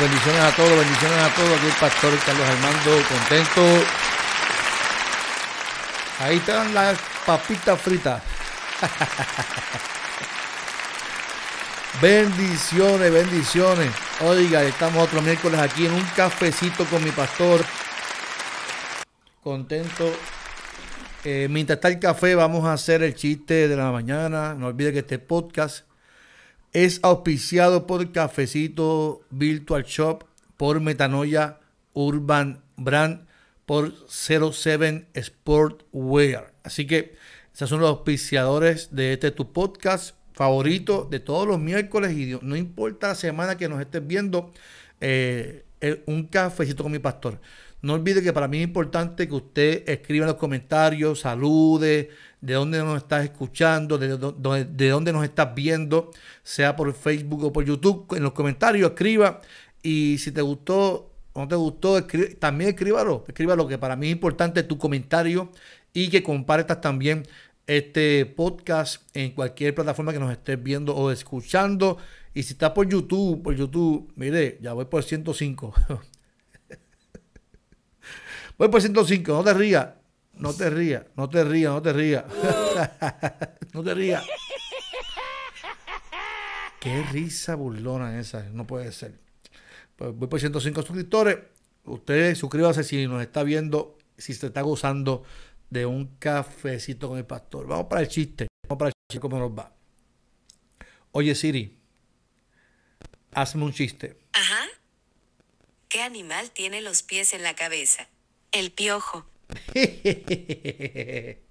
Bendiciones, a todos, bendiciones a todos. Aquí el pastor Carlos Armando, contento. Ahí están las papitas fritas. bendiciones, bendiciones. Oiga, estamos otro miércoles aquí en un cafecito con mi pastor. Contento. Eh, mientras está el café, vamos a hacer el chiste de la mañana. No olvide que este podcast es auspiciado por Cafecito Virtual Shop, por Metanoia Urban Brand, por 07 Sportwear. Así que esos son los auspiciadores de este tu podcast favorito de todos los miércoles y no importa la semana que nos estés viendo, eh, un cafecito con mi pastor. No olvide que para mí es importante que usted escriba en los comentarios, salude, de dónde nos estás escuchando, de, dónde nos estás viendo, sea por Facebook o por YouTube. En los comentarios escriba y si te gustó o no te gustó, también escríbalo. Escríbalo, que para mí es importante tu comentario y que compartas también este podcast en cualquier plataforma que nos estés viendo o escuchando. Y si estás por YouTube, por YouTube, mire, ya voy por 105. Voy por 105, no te rías. No te rías, no te rías, no te rías. no te rías. Qué risa burlona esa, no puede ser. Pues voy por 105 suscriptores. Usted suscríbase si nos está viendo, si se está gozando de un cafecito con el pastor. Vamos para el chiste. Vamos para el chiste, cómo nos va. Oye, Siri, hazme un chiste. Ajá. ¿Qué animal tiene los pies en la cabeza? El piojo.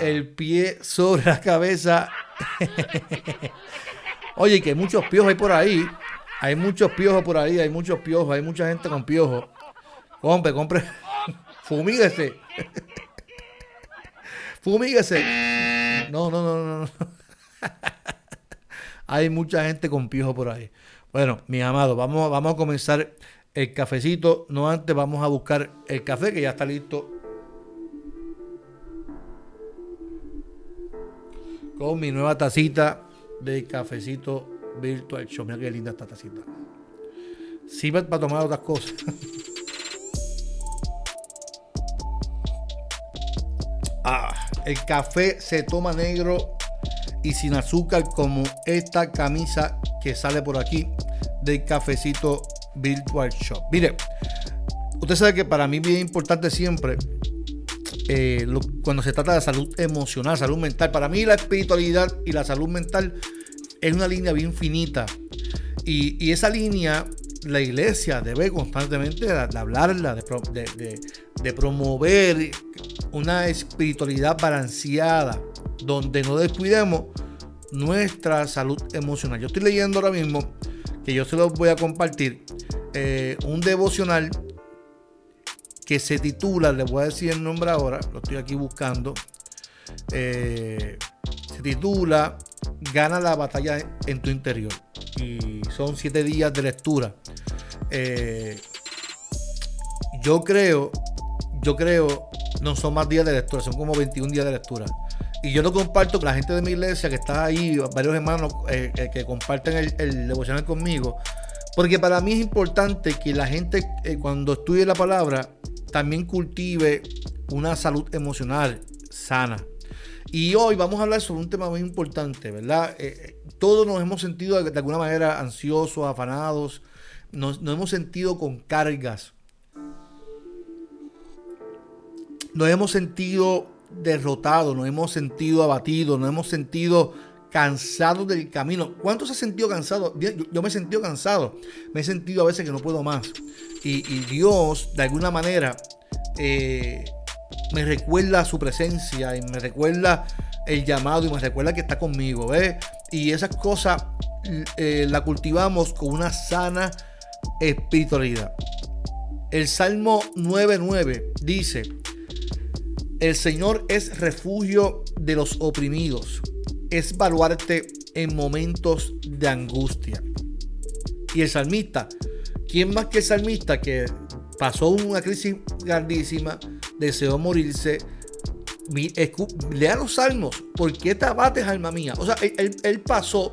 El pie sobre la cabeza. Oye, que hay muchos piojos hay por ahí. Hay muchos piojos por ahí, hay muchos piojos, hay mucha gente con piojos. Compre, compre. Fumíguese. Fumíguese. No, no, no, no. Hay mucha gente con piojos por ahí. Bueno, mi amado, vamos, vamos a comenzar el cafecito. No antes, vamos a buscar el café que ya está listo. Con mi nueva tacita de cafecito virtual show. Mira qué linda esta tacita. Sirve para tomar otras cosas. ah, el café se toma negro y sin azúcar como esta camisa que sale por aquí del cafecito Virtual Shop. Mire, usted sabe que para mí bien importante siempre eh, cuando se trata de salud emocional, salud mental. Para mí la espiritualidad y la salud mental es una línea bien finita. Y, esa línea la iglesia debe constantemente hablarla, de, promover una espiritualidad balanceada, donde no descuidemos nuestra salud emocional. Yo estoy leyendo ahora mismo que yo se los voy a compartir, eh, un devocional que se titula, les voy a decir el nombre ahora, lo estoy aquí buscando, eh, se titula Gana la batalla en tu interior. Y son siete días de lectura. Eh, yo creo, yo creo, no son más días de lectura, son como 21 días de lectura. Y yo lo comparto con la gente de mi iglesia que está ahí, varios hermanos eh, eh, que comparten el, el, devocional conmigo. Porque para mí es importante que la gente eh, cuando estudie la palabra también cultive una salud emocional sana. Y hoy vamos a hablar sobre un tema muy importante, ¿verdad? todos nos hemos sentido de, alguna manera ansiosos, afanados, nos, nos hemos sentido con cargas. Nos hemos sentido derrotados, nos hemos sentido abatidos, nos hemos sentido cansados del camino. ¿Cuántos se han sentido cansados? Yo, me he sentido cansado, me he sentido a veces que no puedo más. Y, Dios, de alguna manera, eh, me recuerda su presencia y me recuerda el llamado y me recuerda que está conmigo. Y esas cosas eh, la cultivamos con una sana espiritualidad. El Salmo 9.9 dice, el Señor es refugio de los oprimidos, es baluarte en momentos de angustia. Y el salmista, ¿quién más que el salmista que pasó una crisis grandísima, deseó morirse? Lea los salmos, ¿por qué te abates, alma mía? O sea, él, pasó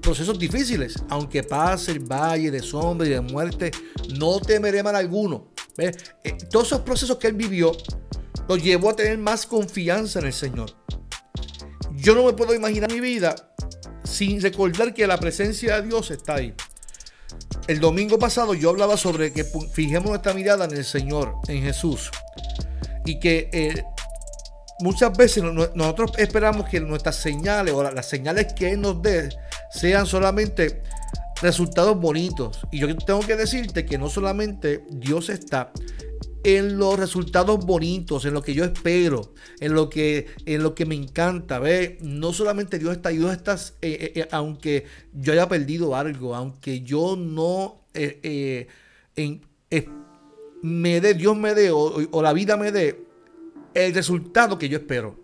procesos difíciles, aunque pase el valle de sombra y de muerte, no temeré mal alguno. Eh, todos esos procesos que él vivió lo llevó a tener más confianza en el Señor. Yo no me puedo imaginar mi vida sin recordar que la presencia de Dios está ahí. El domingo pasado yo hablaba sobre que fijemos nuestra mirada en el Señor, en Jesús. Y que eh, muchas veces nosotros esperamos que nuestras señales o las señales que Él nos dé sean solamente resultados bonitos. Y yo tengo que decirte que no solamente Dios está en los resultados bonitos, en lo que yo espero, en lo que, en lo que me encanta. ¿ve? No solamente Dios está, Dios está, eh, eh, eh, aunque yo haya perdido algo, aunque yo no me dé, Dios me dé, o, la vida me dé, el resultado que yo espero.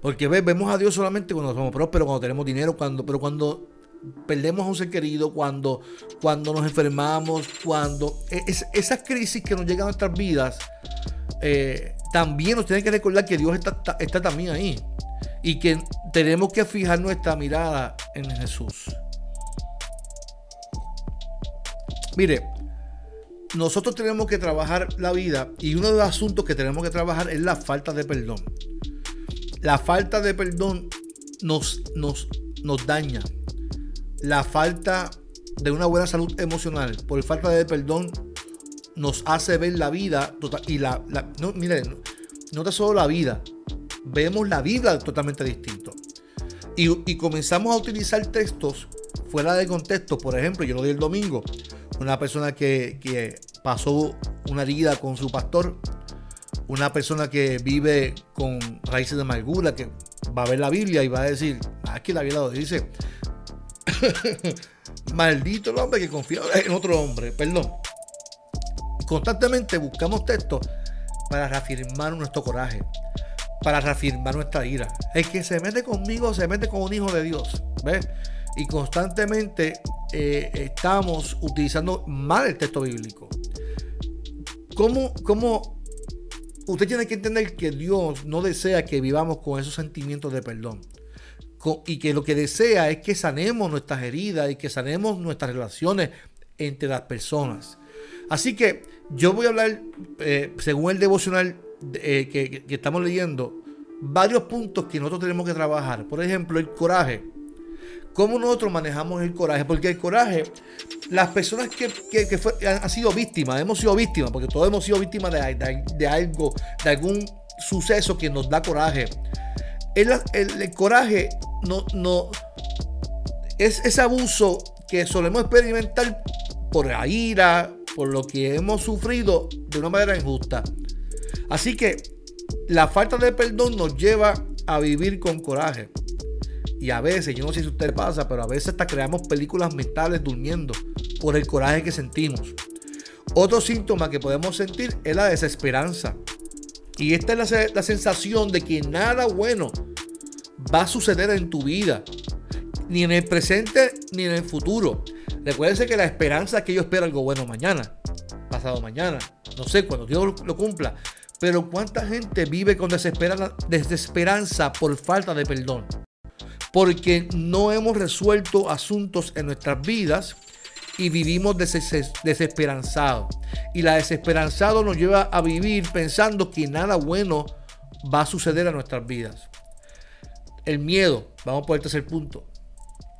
Porque vemos a Dios solamente cuando somos prósperos, cuando tenemos dinero, cuando, pero cuando perdemos a un ser querido, cuando, cuando nos enfermamos, cuando e, esas crisis que nos llegan a nuestras vidas, eh, también nos tienen que recordar que Dios está, está, también ahí y que tenemos que fijar nuestra mirada en Jesús. Mire, nosotros tenemos que trabajar la vida y uno de los asuntos que tenemos que trabajar es la falta de perdón. La falta de perdón nos, nos, nos daña, la falta de una buena salud emocional por falta de perdón nos hace ver la vida tota-, y la, no, miren, no tan solo la vida, vemos la vida totalmente distinto. Y, comenzamos a utilizar textos fuera de contexto. Por ejemplo, yo lo di el domingo, una persona que, que pasó una herida con su pastor, una persona que vive con raíces de amargura, que va a ver la Biblia y va a decir, aquí ah, la Biblia lo dice, Maldito el hombre que confía en otro hombre, perdón. Constantemente buscamos textos para reafirmar nuestro coraje, para reafirmar nuestra ira. El que se mete conmigo se mete con un hijo de Dios. ¿Ves? Y constantemente eh, estamos utilizando mal el texto bíblico. ¿Cómo, ¿Cómo usted tiene que entender que Dios no desea que vivamos con esos sentimientos de perdón? Y que lo que desea es que sanemos nuestras heridas y que sanemos nuestras relaciones entre las personas. Así que yo voy a hablar, eh, según el devocional eh, que, estamos leyendo, varios puntos que nosotros tenemos que trabajar. Por ejemplo, el coraje. ¿Cómo nosotros manejamos el coraje? Porque el coraje, las personas que, han sido víctimas, hemos sido víctimas, porque todos hemos sido víctimas de, de algo, de algún suceso que nos da coraje el, coraje no, no es ese abuso que solemos experimentar por la ira, por lo que hemos sufrido de una manera injusta. Así que la falta de perdón nos lleva a vivir con coraje. Y a veces, yo no sé si usted pasa, pero a veces hasta creamos películas mentales durmiendo por el coraje que sentimos. Otro síntoma que podemos sentir es la desesperanza. Y esta es la, la sensación de que nada bueno va a suceder en tu vida, ni en el presente ni en el futuro. Recuérdense que la esperanza es que yo espero algo bueno mañana, pasado mañana, no sé, cuando Dios lo cumpla. Pero ¿cuánta gente vive con desesperanza por falta de perdón? Porque no hemos resuelto asuntos en nuestras vidas y vivimos desesperanzados. Y la desesperanzado nos lleva a vivir pensando que nada bueno va a suceder a nuestras vidas. El miedo, vamos por el tercer punto.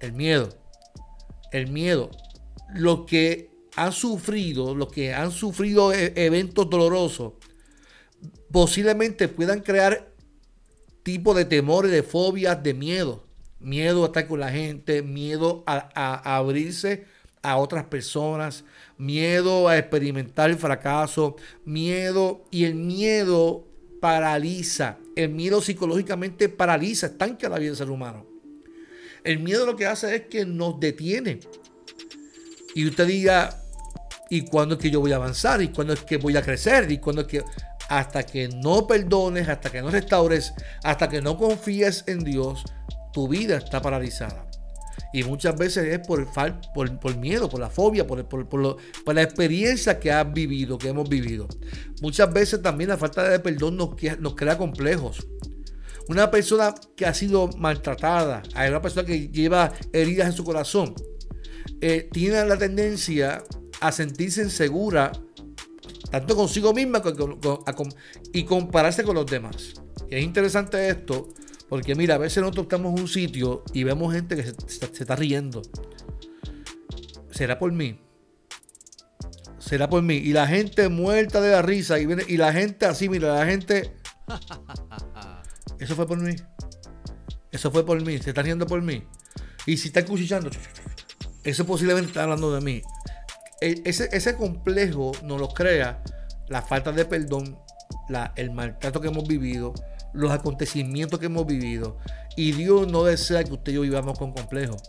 El miedo. El miedo. Lo que han sufrido, los que han sufrido e-, eventos dolorosos, posiblemente puedan crear tipo de temores, de fobias, de miedo. Miedo a estar con la gente, miedo a abrirse a otras personas, miedo a experimentar el fracaso, miedo y el miedo paraliza, el miedo psicológicamente paraliza, estanca la vida del ser humano. El miedo lo que hace es que nos detiene. Y usted diga, ¿y cuándo es que yo voy a avanzar? ¿Y cuándo es que voy a crecer? ¿Y cuándo es que... Hasta que no perdones, hasta que no restaures, hasta que no confíes en Dios, tu vida está paralizada. Y muchas veces es por, por, miedo, por la fobia, por, la experiencia que has vivido, que hemos vivido. Muchas veces también la falta de perdón nos, crea complejos. Una persona que ha sido maltratada, una persona que lleva heridas en su corazón, eh, tiene la tendencia a sentirse insegura, tanto consigo misma y compararse con los demás. Y es interesante esto porque mira, a veces nosotros estamos en un sitio y vemos gente que se, está riendo. ¿Será por mí? Será por mí. Y la gente muerta de la risa y, viene, y la gente así, mira, la gente... Eso fue por mí. Eso fue por mí. Se está riendo por mí. Y si está cuchillando, eso posiblemente está hablando de mí. E, ese, ese complejo nos lo crea la falta de perdón, la, el maltrato que hemos vivido, los acontecimientos que hemos vivido. Y Dios no desea que usted y yo vivamos con complejos.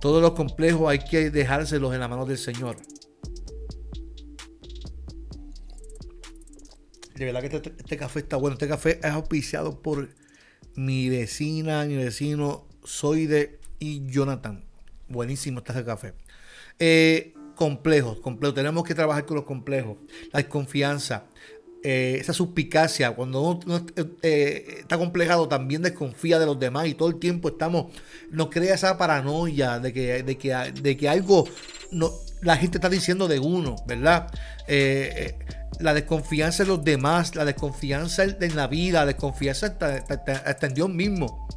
Todos los complejos hay que dejárselos en la mano del Señor. De verdad que este, este, café está bueno. Este café es auspiciado por mi vecina, mi vecino Soide y Jonathan. Buenísimo está ese café. Eh, complejos, complejos. Tenemos que trabajar con los complejos. La desconfianza, eh, esa suspicacia, cuando uno, eh, está complejado, también desconfía de los demás y todo el tiempo estamos, nos crea esa paranoia de que, de que, de que algo no, la gente está diciendo de uno, ¿verdad? Eh, la desconfianza en los demás, la desconfianza en la vida, la desconfianza hasta, en Dios mismo.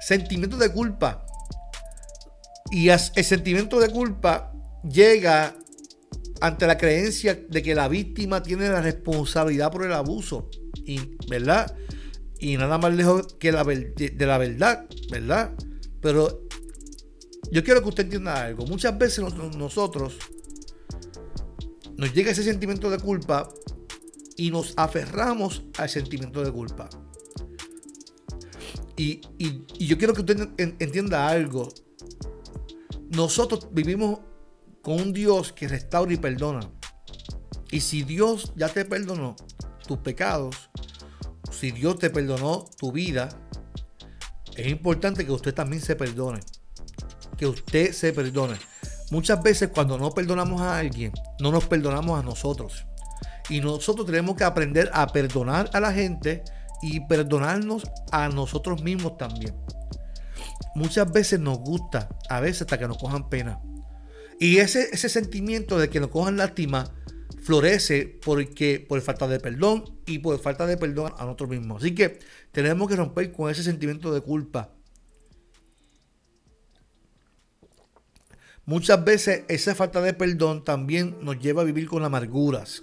Sentimiento de culpa. Y el sentimiento de culpa llega ante la creencia de que la víctima tiene la responsabilidad por el abuso, y, ¿verdad? Y nada más lejos que la, de, la verdad, ¿verdad? Pero yo quiero que usted entienda algo. Muchas veces nosotros nos llega ese sentimiento de culpa y nos aferramos al sentimiento de culpa. Y, y yo quiero que usted entienda algo. Nosotros vivimos con un Dios que restaura y perdona. Y si Dios ya te perdonó tus pecados, si Dios te perdonó tu vida, es importante que usted también se perdone. Que usted se perdone. Muchas veces cuando no perdonamos a alguien, no nos perdonamos a nosotros. Y nosotros tenemos que aprender a perdonar a la gente y perdonarnos a nosotros mismos también. Muchas veces nos gusta, a veces hasta que nos cojan pena. Y ese, ese sentimiento de que nos cojan lástima florece porque, por falta de perdón y por falta de perdón a nosotros mismos. Así que tenemos que romper con ese sentimiento de culpa. Muchas veces esa falta de perdón también nos lleva a vivir con amarguras.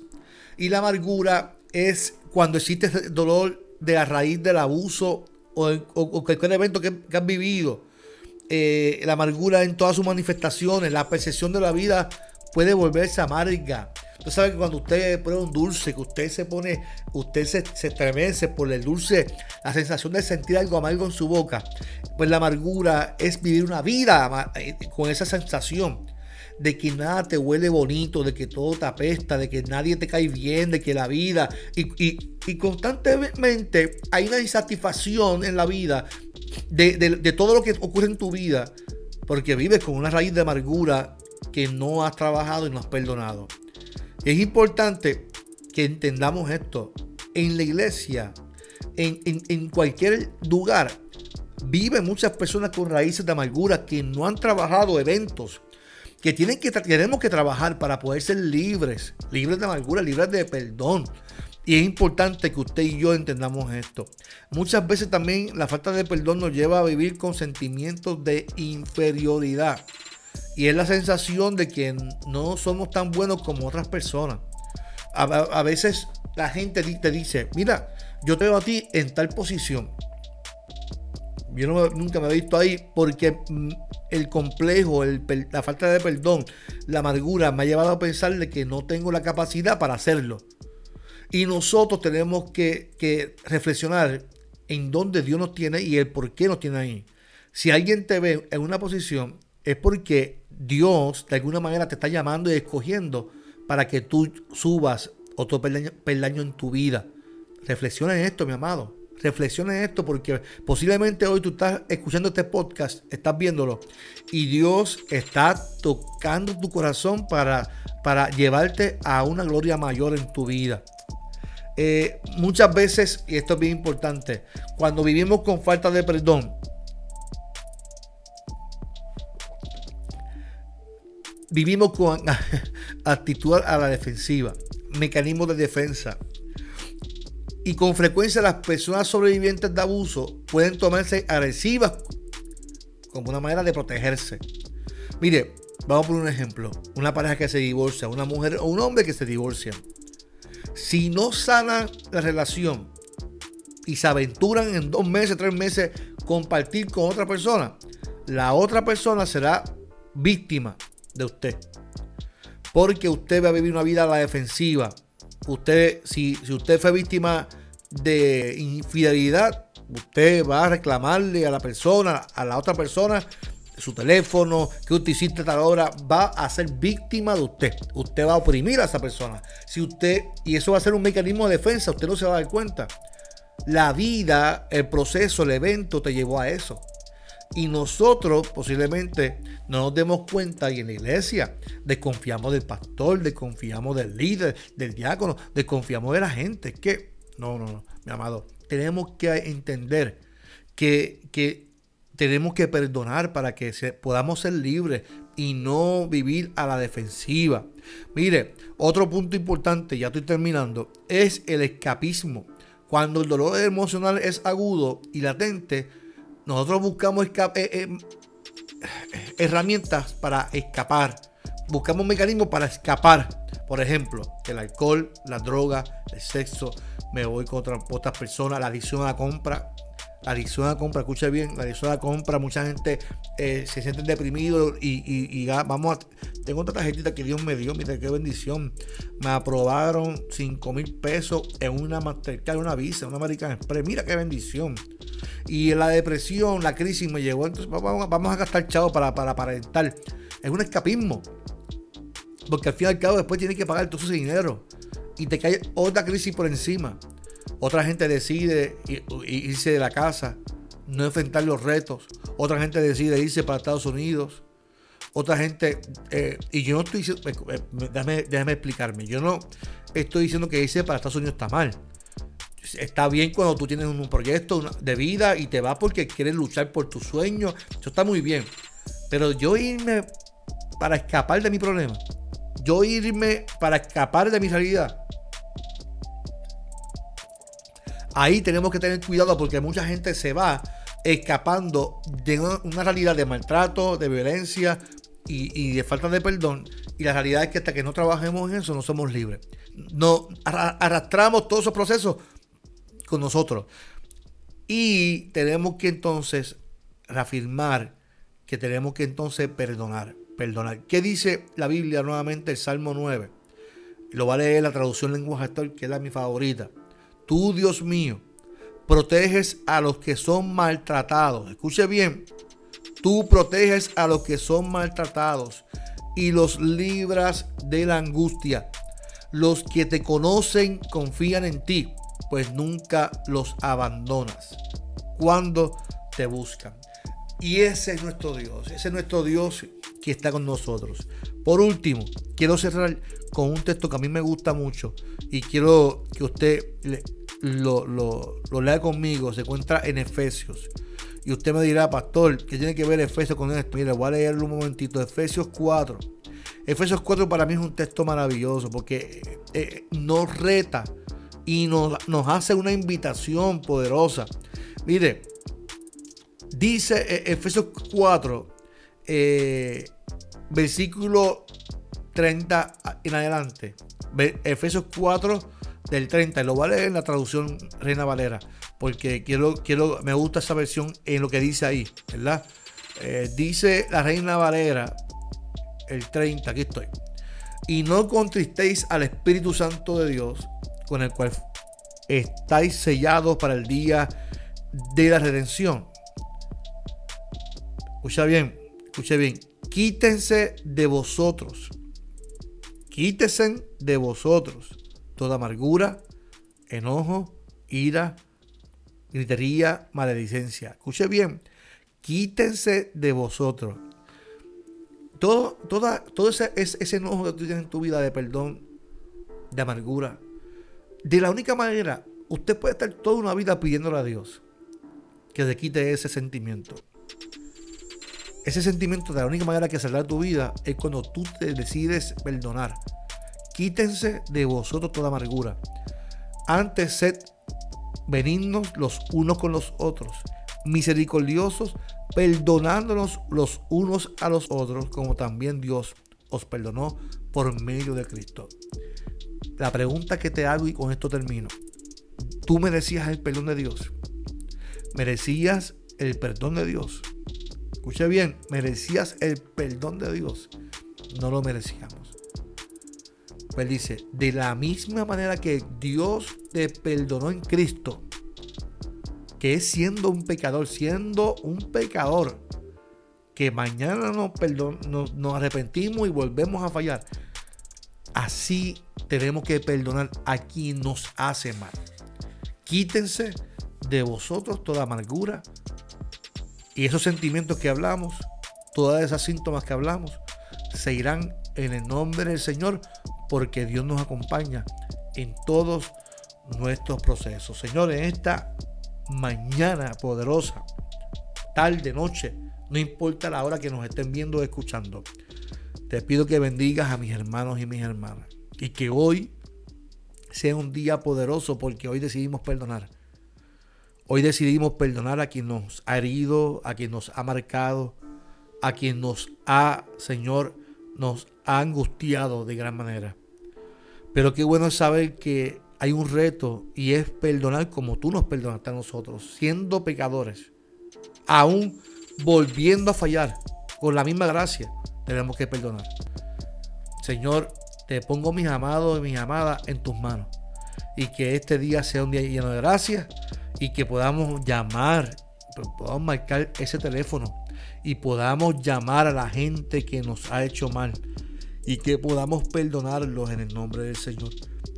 Y la amargura es cuando existe dolor de la raíz del abuso o, cualquier evento que, que has vivido eh, la amargura en todas sus manifestaciones, la percepción de la vida puede volverse amarga. Usted sabe que cuando usted prueba un dulce, que usted se pone, usted se, se estremece por el dulce, la sensación de sentir algo amargo en su boca, pues la amargura es vivir una vida eh, con esa sensación de que nada te huele bonito, de que todo te apesta, de que nadie te cae bien, de que la vida y, y constantemente hay una insatisfacción en la vida de, todo lo que ocurre en tu vida, porque vives con una raíz de amargura que no has trabajado y no has perdonado. Es importante que entendamos esto. En la iglesia, en, cualquier lugar, viven muchas personas con raíces de amargura que no han trabajado eventos, que, tienen que tenemos que trabajar para poder ser libres, libres de amargura, libres de perdón, y es importante que usted y yo entendamos esto. Muchas veces también la falta de perdón nos lleva a vivir con sentimientos de inferioridad. Y es la sensación de que no somos tan buenos como otras personas. A, veces la gente te dice, mira, yo te veo a ti en tal posición. Yo nunca me he visto ahí porque mm, el complejo, la falta de perdón, la amargura me ha llevado a pensar de que no tengo la capacidad para hacerlo. Y nosotros tenemos que, reflexionar en dónde Dios nos tiene y el por qué nos tiene ahí. Si alguien te ve en una posición, es porque Dios de alguna manera te está llamando y escogiendo para que tú subas otro peldaño, en tu vida. Reflexiona en esto, mi amado. Reflexiona en esto porque posiblemente hoy tú estás escuchando este podcast, estás viéndolo y Dios está tocando tu corazón para, para llevarte a una gloria mayor en tu vida. Eh, muchas veces, y esto es bien importante, cuando vivimos con falta de perdón, vivimos con actitud a la defensiva, mecanismos de defensa. Y con frecuencia las personas sobrevivientes de abuso pueden tomarse agresivas como una manera de protegerse. Mire, vamos por un ejemplo. Una pareja que se divorcia, una mujer o un hombre que se divorcia. Si no sana la relación y se aventuran en dos meses, tres meses compartir con otra persona, la otra persona será víctima de usted. Porque usted va a vivir una vida a la defensiva. Usted, si usted fue víctima de infidelidad, usted va a reclamarle a la persona, a la otra persona, su teléfono, que usted hiciste tal hora, va a ser víctima de usted. Usted va a oprimir a esa persona. Si usted, y eso va a ser un mecanismo de defensa, usted no se va a dar cuenta. La vida, el proceso, el evento te llevó a eso. Y nosotros posiblemente no nos demos cuenta y en la iglesia desconfiamos del pastor, desconfiamos del líder, del diácono, desconfiamos de la gente. Que no, no, no, mi amado, tenemos que entender que, que tenemos que perdonar para que podamos ser libres y no vivir a la defensiva. Mire, otro punto importante, ya estoy terminando, es el escapismo. Cuando el dolor emocional es agudo y latente, nosotros buscamos eh, eh, herramientas para escapar. Buscamos mecanismos para escapar. Por ejemplo, el alcohol, la droga, el sexo, me voy contra otras personas, la adicción a la compra, la adicción a la compra, escucha bien, la adicción a la compra, mucha gente eh, se siente deprimido y, vamos a... Tengo otra tarjetita que Dios me dio, mira qué bendición. Me aprobaron 5 mil pesos en una Mastercard, una Visa, una American Express. Mira qué bendición. Y la depresión, la crisis me llegó, entonces vamos, a gastar chavo para, para aparentar. Es un escapismo. Porque al fin y al cabo después tienes que pagar todo ese dinero. Y te cae otra crisis por encima. Otra gente decide irse de la casa, no enfrentar los retos. Otra gente decide irse para Estados Unidos. Otra gente, eh, y yo no estoy diciendo, déjame, déjame, explicarme, yo no estoy diciendo que irse para Estados Unidos está mal. Está bien cuando tú tienes un proyecto de vida y te vas porque quieres luchar por tus sueños. Eso está muy bien. Pero yo irme para escapar de mi problema, yo irme para escapar de mi realidad, ahí tenemos que tener cuidado porque mucha gente se va escapando de una realidad de maltrato, de violencia y, de falta de perdón. Y la realidad es que hasta que no trabajemos en eso no somos libres. No arrastramos todos esos procesos con nosotros. Y tenemos que entonces reafirmar que tenemos que entonces perdonar. Perdonar. ¿Qué dice la Biblia nuevamente? El Salmo 9. Lo va a leer la traducción lenguaje actual, que es la mi favorita. Dios mío, proteges a los que son maltratados. Escuche bien, tú proteges a los que son maltratados y los libras de la angustia. Los que te conocen confían en ti, pues nunca los abandonas cuando te buscan. Y ese es nuestro Dios, ese es nuestro Dios que está con nosotros. Por último, quiero cerrar con un texto que a mí me gusta mucho y quiero que usted lo, lo, lea conmigo. Se encuentra en Efesios. Y usted me dirá, pastor, ¿qué tiene que ver Efesios con esto? Mire, voy a leerlo un momentito. Efesios 4. Efesios 4 para mí es un texto maravilloso porque eh, nos reta y nos, nos, hace una invitación poderosa. Mire, dice eh, Efesios 4, eh, versículo 30 en adelante. Efesios 4 del 30. Lo leer en la traducción Reina Valera. Porque quiero, quiero, me gusta esa versión en lo que dice ahí, ¿verdad? Eh, dice la Reina Valera, el 30, aquí estoy. Y no contristéis al Espíritu Santo de Dios, con el cual estáis sellados para el día de la redención. Escucha bien, escucha bien. Quítense de vosotros. Quítense de vosotros toda amargura, enojo, ira, gritería, maledicencia. Escuche bien. Quítense de vosotros. Todo, toda, todo ese, ese enojo que tú tienes en tu vida de perdón, de amargura. De la única manera, usted puede estar toda una vida pidiéndole a Dios que se quite ese sentimiento. Ese sentimiento de la única manera que saldrá tu vida es cuando tú te decides perdonar. Quítense de vosotros toda amargura. Antes sed benignos los unos con los otros, misericordiosos, perdonándonos los unos a los otros, como también Dios os perdonó por medio de Cristo. La pregunta que te hago y con esto termino. ¿Tú merecías el perdón de Dios? ¿Merecías el perdón de Dios? Escucha bien, ¿merecías el perdón de Dios? No lo merecíamos. Pues dice, de la misma manera que Dios te perdonó en Cristo, que es siendo un pecador, siendo un pecador, que mañana nos, nos arrepentimos y volvemos a fallar. Así tenemos que perdonar a quien nos hace mal. Quítense de vosotros toda amargura y esos sentimientos que hablamos, todas esas síntomas que hablamos, se irán en el nombre del Señor porque Dios nos acompaña en todos nuestros procesos. Señores, esta mañana poderosa, tarde, noche, no importa la hora que nos estén viendo o escuchando, te pido que bendigas a mis hermanos y mis hermanas y que hoy sea un día poderoso porque hoy decidimos perdonar. Hoy decidimos perdonar a quien nos ha herido, a quien nos ha marcado, a quien nos ha, Señor, nos ha angustiado de gran manera. Pero qué bueno saber que hay un reto y es perdonar como tú nos perdonaste a nosotros, siendo pecadores, aún volviendo a fallar, con la misma gracia, tenemos que perdonar. Señor, te pongo mis amados y mis amadas en tus manos. Y que este día sea un día lleno de gracia y que podamos llamar, podamos marcar ese teléfono y podamos llamar a la gente que nos ha hecho mal y que podamos perdonarlos en el nombre del Señor.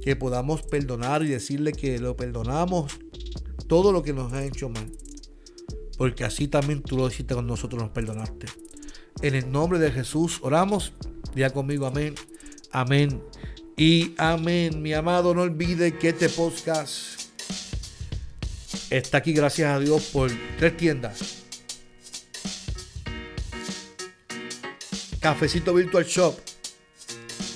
Que podamos perdonar y decirle que lo perdonamos todo lo que nos ha hecho mal. Porque así también tú lo hiciste con nosotros, nos perdonaste. En el nombre de Jesús oramos. Diga conmigo amén, amén y amén. Mi amado, no olvide que este podcast está aquí gracias a Dios por tres tiendas. Cafecito Virtual Shop.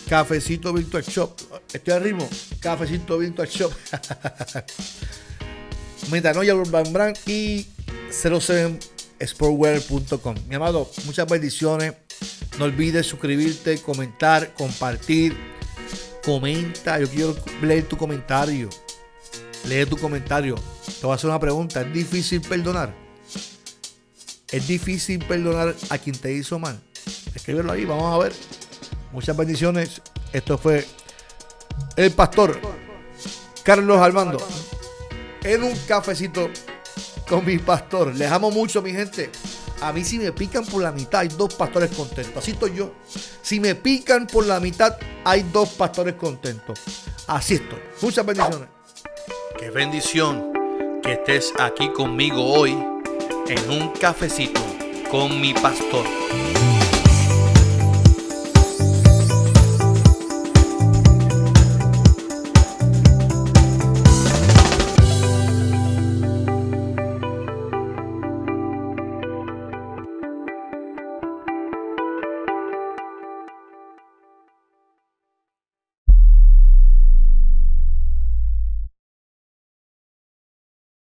Cafecito Virtual Shop. Estoy al ritmo. Cafecito Virtual Shop. Metanoia Urban Brand y 07sportwear.com. Mi amado, muchas bendiciones. No olvides suscribirte, comentar, compartir. Comenta. Yo quiero leer tu comentario. Lee tu comentario. Te voy a hacer una pregunta. ¿Es difícil perdonar? ¿Es difícil perdonar a quien te hizo mal? Escríbelo ahí, vamos a ver. Muchas bendiciones. Esto fue el pastor Carlos Armando en un cafecito con mi pastor. Les amo mucho, mi gente. A mí si me pican por la mitad hay dos pastores contentos. Así estoy yo. Si me pican por la mitad hay dos pastores contentos. Así estoy. Muchas bendiciones. Qué bendición que estés aquí conmigo hoy en un cafecito con mi pastor.